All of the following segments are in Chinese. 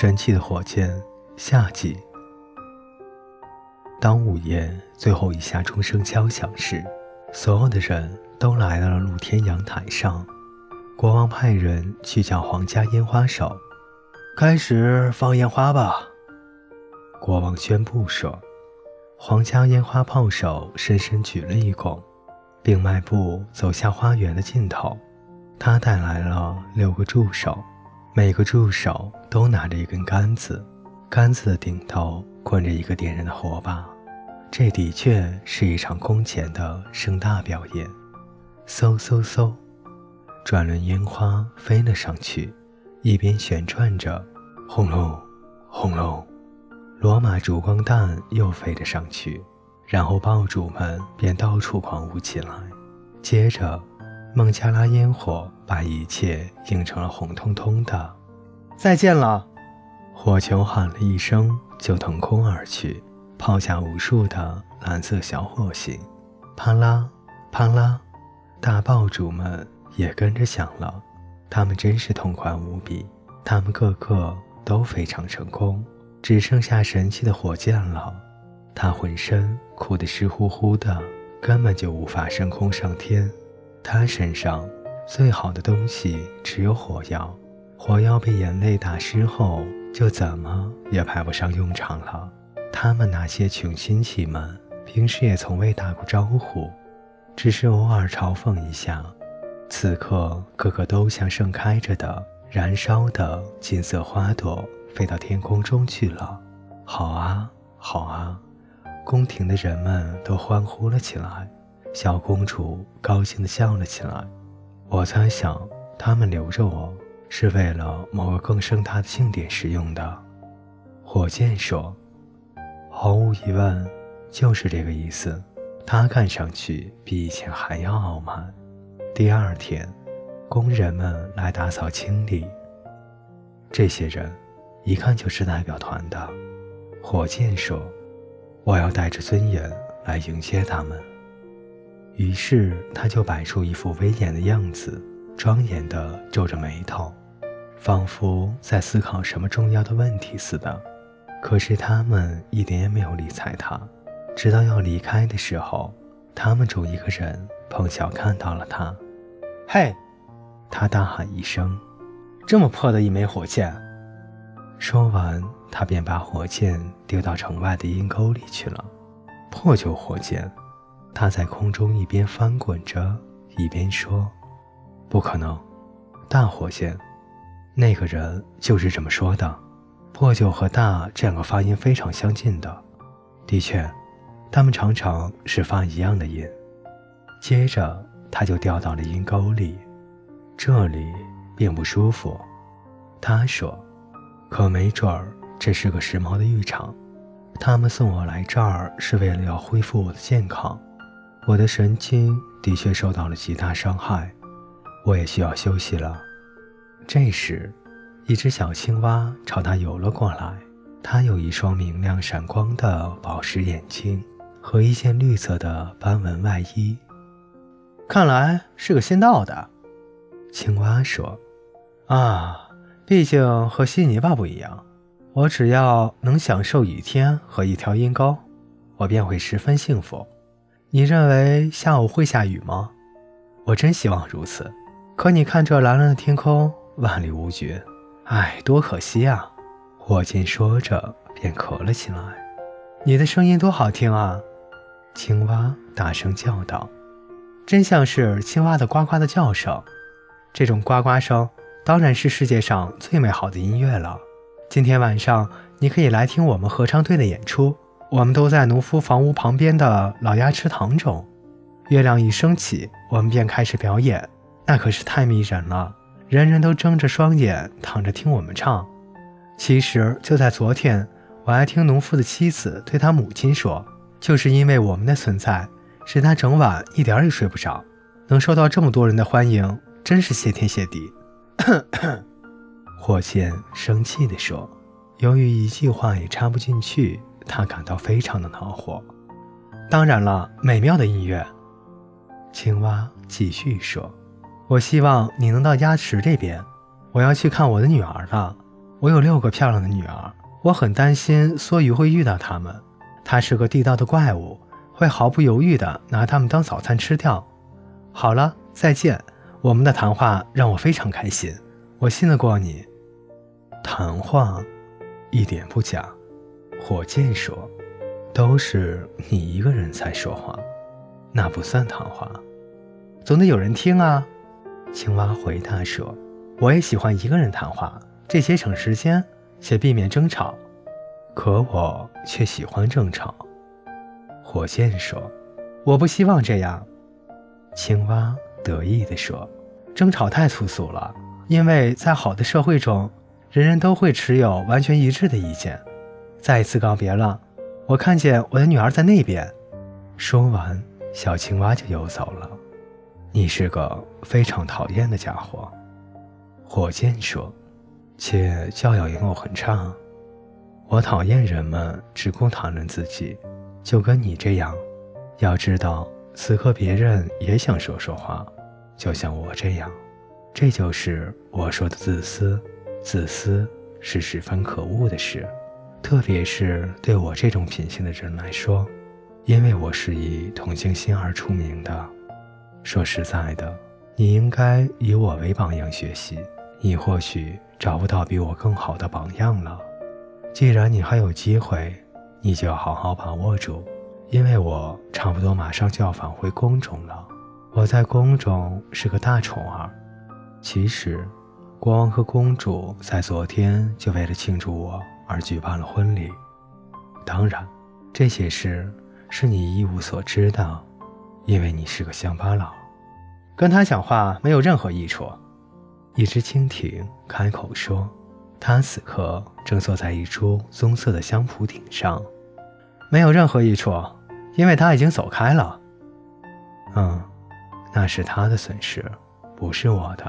神奇的火箭下集。当午夜最后一下钟声敲响时，所有的人都来到了露天阳台上。国王派人去叫皇家烟花手，开始放烟花吧。国王宣布说。皇家烟花炮手深深鞠了一躬，并迈步走向花园的尽头。他带来了六个助手，每个助手都拿着一根杆子，杆子的顶头捆着一个点燃的火把。这的确是一场空前的盛大表演。嗖嗖嗖！转轮烟花飞了上去，一边旋转着，轰隆，轰隆，罗马烛光弹又飞了上去，然后爆竹们便到处狂舞起来。接着，孟加拉烟火把一切映成了红彤彤的。再见了！火球喊了一声，就腾空而去，抛下无数的蓝色小火星。啪啦，啪啦，大爆竹们。也跟着响了，他们真是痛快无比。他们个个都非常成功，只剩下神奇的火箭了。他浑身哭得湿乎乎的，根本就无法升空上天。他身上最好的东西只有火药，火药被眼泪打湿后，就怎么也派不上用场了。他们那些穷亲戚们平时也从未打过招呼，只是偶尔嘲讽一下。此刻，个个都像盛开着的、燃烧的金色花朵，飞到天空中去了。好啊，好啊！宫廷的人们都欢呼了起来，小公主高兴地笑了起来。我猜想，他们留着我是为了某个更盛大的庆典使用的。火箭说：“毫无疑问，就是这个意思。”他看上去比以前还要傲慢。第二天，工人们来打扫清理。这些人一看就是代表团的。火箭说：“我要带着尊严来迎接他们。”于是他就摆出一副威严的样子，庄严地皱着眉头，仿佛在思考什么重要的问题似的。可是他们一点也没有理睬他，直到要离开的时候，他们中一个人。碰巧看到了他，嘿！他大喊一声：“这么破的一枚火箭！”说完，他便把火箭丢到城外的阴沟里去了。破旧火箭，他在空中一边翻滚着，一边说：“不可能，大火箭。”那个人就是这么说的。破旧和大这两个发音非常相近的，的确，他们常常是发一样的音。接着，他就掉到了阴沟里，这里并不舒服。他说：“可没准儿这是个时髦的浴场。他们送我来这儿是为了要恢复我的健康。我的神经的确受到了极大伤害，我也需要休息了。”这时，一只小青蛙朝他游了过来。它有一双明亮闪光的宝石眼睛和一件绿色的斑纹外衣。看来是个新到的，青蛙说：“啊，毕竟和悉尼吧不一样。我只要能享受雨天和一条阴沟，我便会十分幸福。你认为下午会下雨吗？我真希望如此。可你看这蓝蓝的天空，万里无云。唉，多可惜啊！”火箭说着便咳了起来。“你的声音多好听啊！”青蛙大声叫道。真像是青蛙的呱呱的叫声，这种呱呱声当然是世界上最美好的音乐了。今天晚上你可以来听我们合唱队的演出，我们都在农夫房屋旁边的老鸭池塘中。月亮一升起，我们便开始表演，那可是太迷人了，人人都睁着双眼躺着听我们唱。其实就在昨天，我还听农夫的妻子对他母亲说，就是因为我们的存在。使他整晚一点也睡不着，能受到这么多人的欢迎，真是谢天谢地。火箭生气地说：“由于一句话也插不进去，他感到非常的恼火。”当然了，美妙的音乐。青蛙继续说：“我希望你能到鸭池这边，我要去看我的女儿了。我有六个漂亮的女儿，我很担心梭鱼会遇到她们。它是个地道的怪物，会毫不犹豫地拿它们当早餐吃掉。好了，再见。我们的谈话让我非常开心，我信得过你。谈话，一点不假。火箭说：“都是你一个人在说话，那不算谈话，总得有人听啊。”青蛙回答说：“我也喜欢一个人谈话，这些省时间，且避免争吵。可我却喜欢争吵。”火箭说：“我不希望这样。”青蛙得意地说：“争吵太粗俗了，因为在好的社会中，人人都会持有完全一致的意见。”再一次告别了，我看见我的女儿在那边。说完，小青蛙就游走了。你是个非常讨厌的家伙，火箭说，且教养也我很差。我讨厌人们只顾谈论自己，就跟你这样。要知道，此刻别人也想说说话，就像我这样。这就是我说的自私。自私是十分可恶的事。特别是对我这种品性的人来说，因为我是以同情心而出名的。说实在的，你应该以我为榜样学习。你或许找不到比我更好的榜样了。既然你还有机会，你就要好好把握住，因为我差不多马上就要返回宫中了。我在宫中是个大宠儿。其实，国王和公主在昨天就为了庆祝我。而举办了婚礼。当然，这些事是你一无所知的，因为你是个乡巴佬。跟他讲话没有任何益处。一只蜻蜓开口说：“他此刻正坐在一株棕色的香蒲顶上，没有任何益处，因为他已经走开了。”嗯，那是他的损失，不是我的。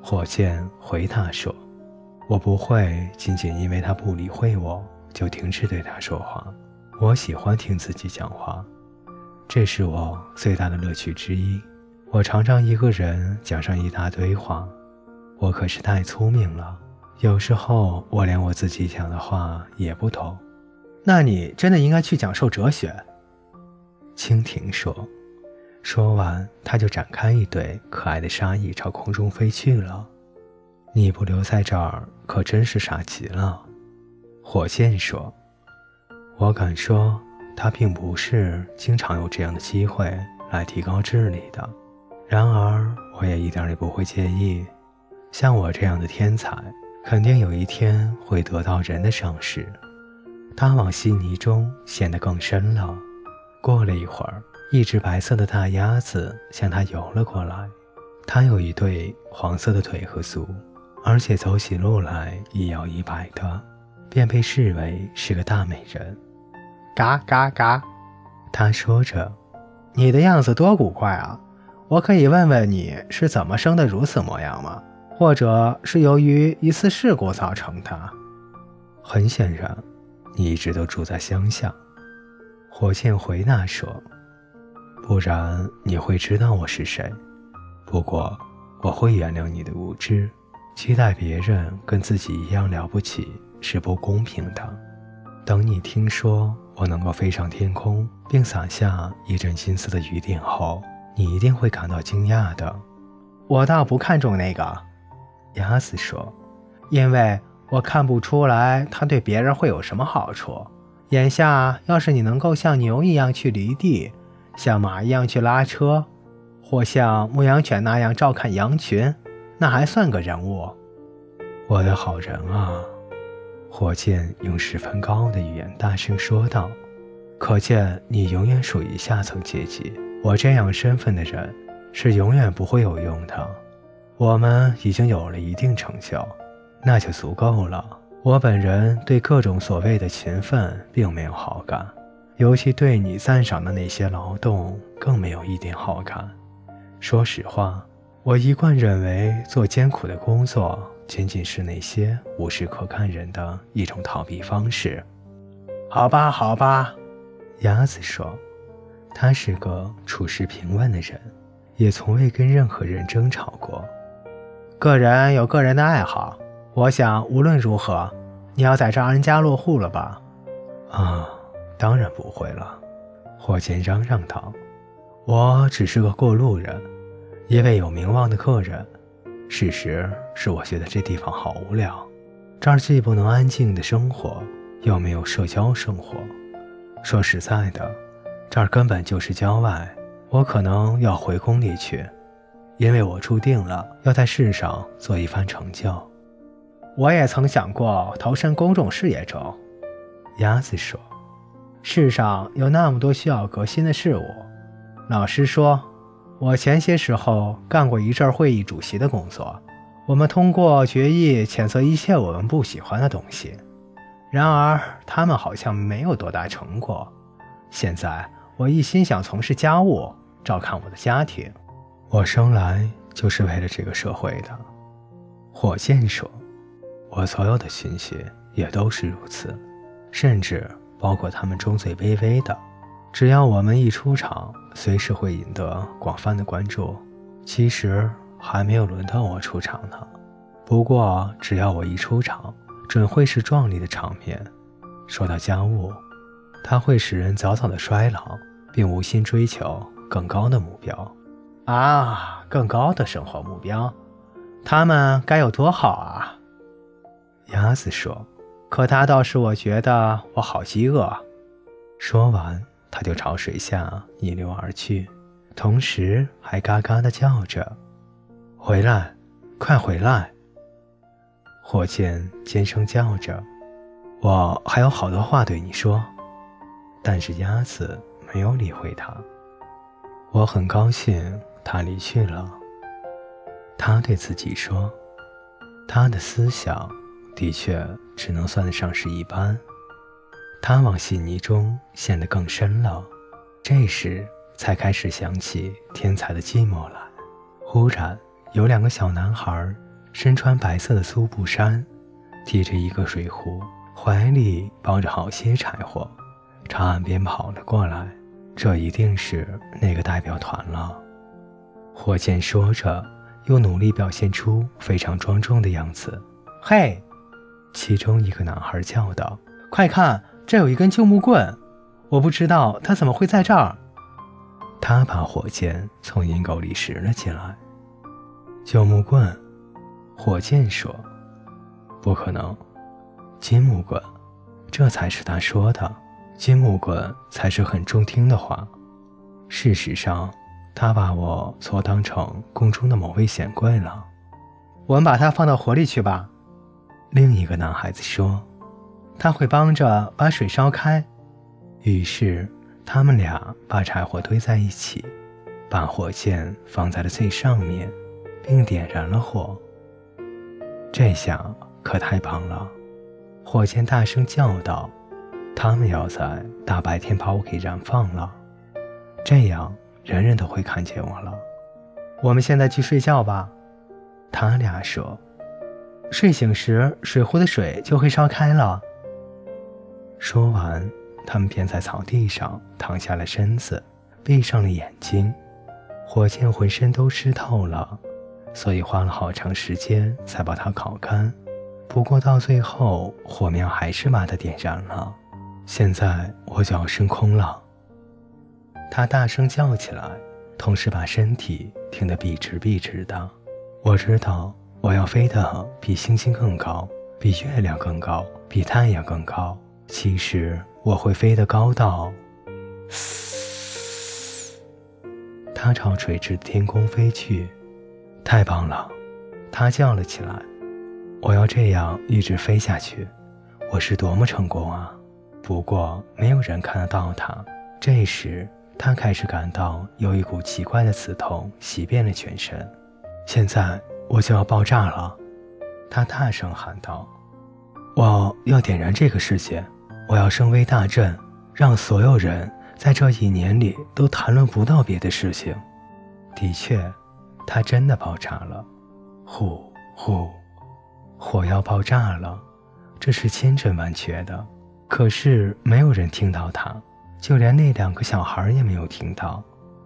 火箭回答说。我不会仅仅因为他不理会我就停止对他说话。我喜欢听自己讲话，这是我最大的乐趣之一。我常常一个人讲上一大堆话，我可是太聪明了。有时候我连我自己讲的话也不懂。那你真的应该去讲授哲学。蜻蜓说。说完，它就展开一对可爱的纱翼朝空中飞去了。你不留在这儿，可真是傻极了。”火箭说，“我敢说，他并不是经常有这样的机会来提高智力的。然而，我也一点也不会介意。像我这样的天才，肯定有一天会得到人的赏识。”他往稀泥中陷得更深了。过了一会儿，一只白色的大鸭子向他游了过来。它有一对黄色的腿和足。而且走起路来一摇一摆的，便被视为是个大美人。嘎嘎嘎，他说着：“你的样子多古怪啊！我可以问问你是怎么生的如此模样吗？或者是由于一次事故造成的？”很显然，你一直都住在乡下。”火箭回答说，“不然你会知道我是谁。不过，我会原谅你的无知。”期待别人跟自己一样了不起是不公平的。等你听说我能够飞上天空，并洒下一阵金色的雨点后，你一定会感到惊讶的。我倒不看重那个，鸭子说，因为我看不出来它对别人会有什么好处。眼下，要是你能够像牛一样去犁地，像马一样去拉车，或像牧羊犬那样照看羊群。那还算个人物，我的好人啊！火箭用十分高傲的语言大声说道：“可见你永远属于下层阶级。我这样身份的人是永远不会有用的。我们已经有了一定成就，那就足够了。我本人对各种所谓的勤奋并没有好感，尤其对你赞赏的那些劳动更没有一点好感。说实话。”我一贯认为，做艰苦的工作仅仅是那些无事可干人的一种逃避方式。好吧，好吧，鸭子说，他是个处事平稳的人，也从未跟任何人争吵过。个人有个人的爱好，我想无论如何，你要在这安家落户了吧？啊，当然不会了。火箭嚷嚷道：“我只是个过路人，一位有名望的客人。事实是我觉得这地方好无聊，这儿既不能安静的生活，又没有社交生活。说实在的，这儿根本就是郊外。我可能要回宫里去，因为我注定了要在世上做一番成就。我也曾想过投身公众事业中。”鸭子说。世上有那么多需要革新的事物。老师说，我前些时候干过一阵会议主席的工作。我们通过决议谴责一切我们不喜欢的东西。然而，他们好像没有多大成果。现在，我一心想从事家务，照看我的家庭。我生来就是为了这个社会的。火箭说：“我所有的讯息也都是如此，甚至……”包括他们中最卑微的，只要我们一出场，随时会引得广泛的关注。其实还没有轮到我出场呢。不过只要我一出场，准会是壮丽的场面。说到家务，它会使人早早的衰老，并无心追求更高的目标。啊，更高的生活目标，他们该有多好啊！鸭子说。可他倒是我觉得我好饥饿。说完，他就朝水下逆流而去，同时还嘎嘎地叫着：“回来，快回来！”火箭尖声叫着：“我还有好多话对你说。”但是鸭子没有理会他。我很高兴他离去了。他对自己说：“他的思想。”的确，只能算得上是一般。他往细泥中陷得更深了，这时才开始想起天才的寂寞来。忽然，有两个小男孩身穿白色的粗布衫，提着一个水壶，怀里抱着好些柴火，朝岸边跑了过来。这一定是那个代表团了。火箭说着，又努力表现出非常庄重的样子。嘿！其中一个男孩叫道：“快看，这有一根旧木棍！我不知道它怎么会在这儿。”他把火箭从阴沟里拾了起来。旧木棍，火箭说：“不可能，金木棍，这才是他说的。金木棍才是很中听的话。事实上，他把我错当成宫中的某位显贵了。我们把它放到火里去吧。”另一个男孩子说：“他会帮着把水烧开。”于是他们俩把柴火堆在一起，把火箭放在了最上面，并点燃了火。这下可太棒了！火箭大声叫道：“他们要在大白天把我给燃放了，这样人人都会看见我了。”我们现在去睡觉吧，他俩说。睡醒时，水壶的水就会烧开了。说完，他们便在草地上躺下了身子，闭上了眼睛。火箭浑身都湿透了，所以花了好长时间才把它烤干。不过到最后，火苗还是把它点燃了。现在我就要升空了，他大声叫起来，同时把身体挺得笔直笔直的。我知道。我要飞得比星星更高，比月亮更高，比太阳更高。其实我会飞得高到……他朝垂直的天空飞去，太棒了！他叫了起来：“我要这样一直飞下去，我是多么成功啊！”不过没有人看得到他。这时，他开始感到有一股奇怪的刺痛袭遍了全身。现在。我就要爆炸了，他大声喊道：“我要点燃这个世界，我要声威大振，让所有人在这一年里都谈论不到别的事情。”的确，他真的爆炸了，呼呼，火要爆炸了，这是千真万确的。可是没有人听到他，就连那两个小孩也没有听到，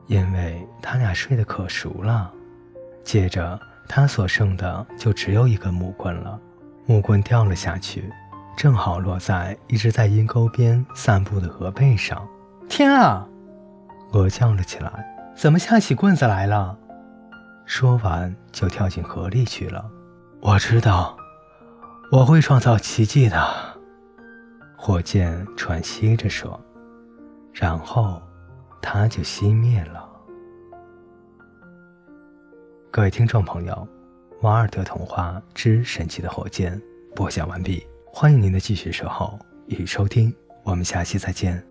因为他俩睡得可熟了。接着。他所剩的就只有一根木棍了，木棍掉了下去，正好落在一只在阴沟边散步的鹅背上。天啊！鹅叫了起来：“怎么下起棍子来了？”说完就跳进河里去了。我知道，我会创造奇迹的。火箭喘息着说，然后它就熄灭了。各位听众朋友，《瓦尔德童话之神奇的火箭》播讲完毕，欢迎您的继续守候与收听，我们下期再见。